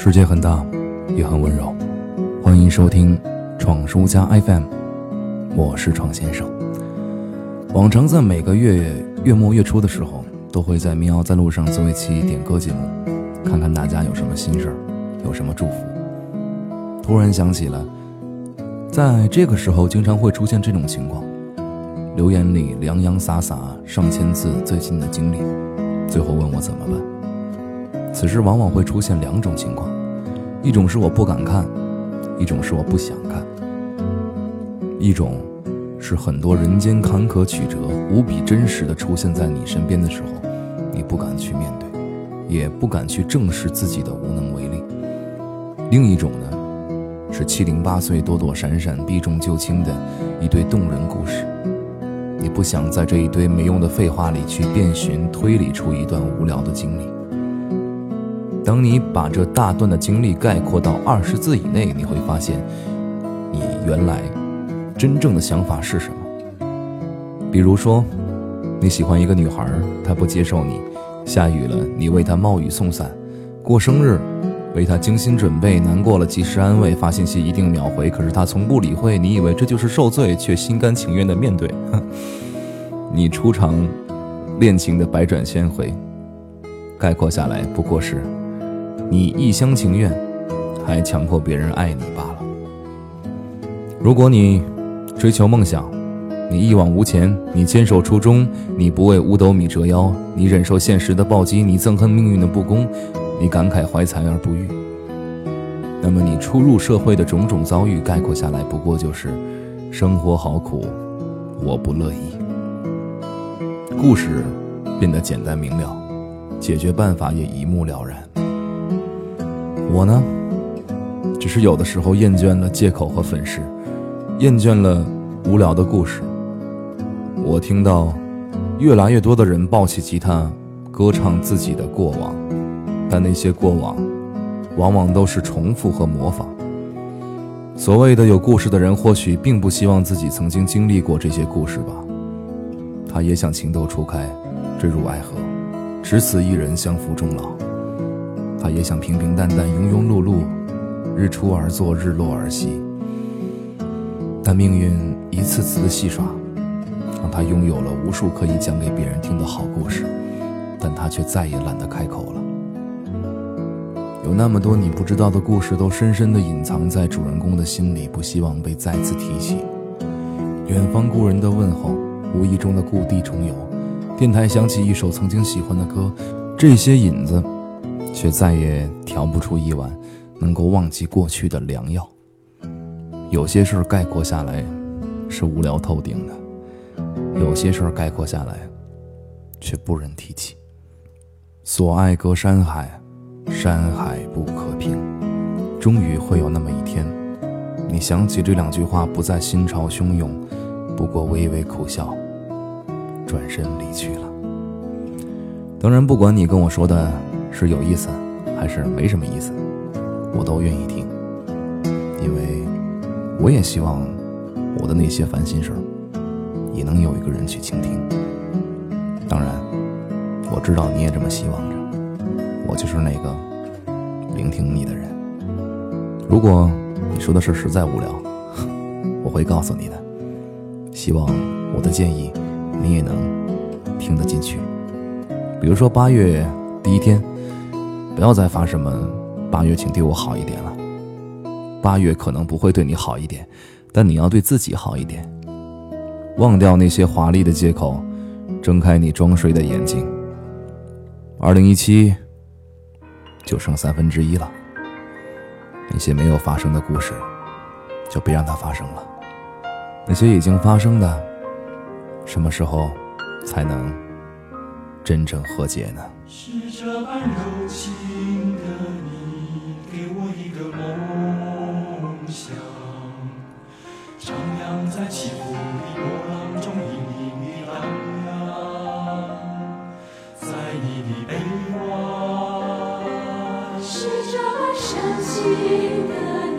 世界很大，也很温柔。欢迎收听闯书家 FM，我是闯先生。往常在每个月月末月初的时候，都会在民谣在路上做一期点歌节目，看看大家有什么心事儿，有什么祝福。突然想起了，在这个时候经常会出现这种情况：留言里洋洋洒洒上千字最近的经历，最后问我怎么办。此时往往会出现两种情况，一种是我不敢看，一种是我不想看。一种是很多人间坎坷曲折无比真实的出现在你身边的时候，你不敢去面对，也不敢去正视自己的无能为力。另一种呢，是七零八碎躲躲闪闪避重就轻的一堆动人故事，你不想在这一堆没用的废话里去遍寻推理出一段无聊的经历。当你把这大段的经历概括到二十字以内，你会发现，你原来真正的想法是什么。比如说，你喜欢一个女孩，她不接受你；下雨了，你为她冒雨送伞；过生日，为她精心准备；难过了，及时安慰；发信息一定秒回，可是她从不理会。你以为这就是受罪，却心甘情愿的面对。你初尝恋情的百转千回，概括下来不过是。你一厢情愿，还强迫别人爱你罢了。如果你追求梦想，你一往无前，你坚守初衷，你不为五斗米折腰，你忍受现实的暴击，你憎恨命运的不公，你感慨怀才而不遇。那么你初入社会的种种遭遇，概括下来不过就是生活好苦，我不乐意。故事变得简单明了，解决办法也一目了然。我呢，只是有的时候厌倦了借口和粉饰，厌倦了无聊的故事。我听到越来越多的人抱起吉他，歌唱自己的过往，但那些过往，往往都是重复和模仿。所谓的有故事的人，或许并不希望自己曾经经历过这些故事吧。他也想情窦初开，坠入爱河，只此一人相扶终老。也想平平淡淡、庸庸碌碌，日出而作，日落而息。但命运一次次的戏耍，让他拥有了无数可以讲给别人听的好故事，但他却再也懒得开口了。有那么多你不知道的故事，都深深地隐藏在主人公的心里，不希望被再次提起。远方故人的问候，无意中的故地重游，电台响起一首曾经喜欢的歌，这些引子。却再也调不出一碗能够忘记过去的良药。有些事儿概括下来是无聊透顶的，有些事儿概括下来却不忍提起。所爱隔山海，山海不可平。终于会有那么一天，你想起这两句话，不再心潮汹涌，不过微微苦笑，转身离去了。当然，不管你跟我说的。是有意思，还是没什么意思，我都愿意听，因为我也希望我的那些烦心事儿也能有一个人去倾听。当然，我知道你也这么希望着，我就是那个聆听你的人。如果你说的事实在无聊，我会告诉你的。希望我的建议你也能听得进去。比如说八月第一天。不要再发什么“八月，请对我好一点”了。八月可能不会对你好一点，但你要对自己好一点。忘掉那些华丽的借口，睁开你装睡的眼睛。二零一七就剩三分之一了，那些没有发生的故事，就别让它发生了。那些已经发生的，什么时候才能真正和解呢？是这般柔般深情的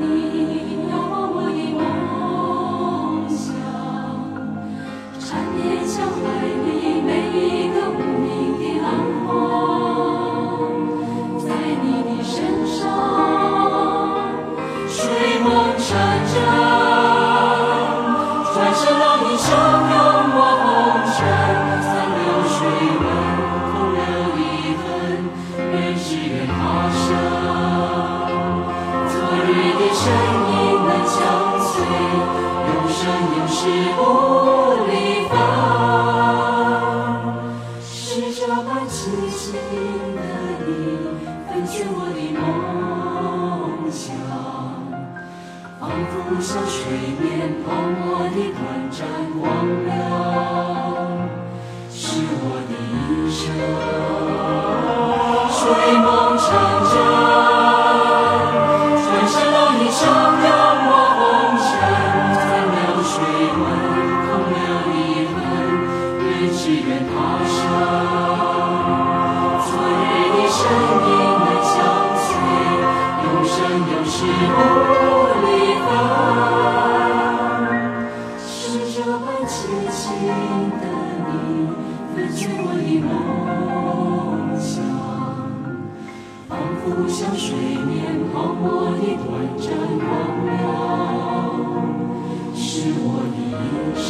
永世不离分。是这般痴情的你，分卷我的梦想，仿佛像水面泡沫的短暂光亮，是我的一生。只愿他生。昨日的身影难相随，永生永世不离分。是这般痴情的你，分卷我的梦想，仿佛像水面泡沫的短暂光亮，是我的一生。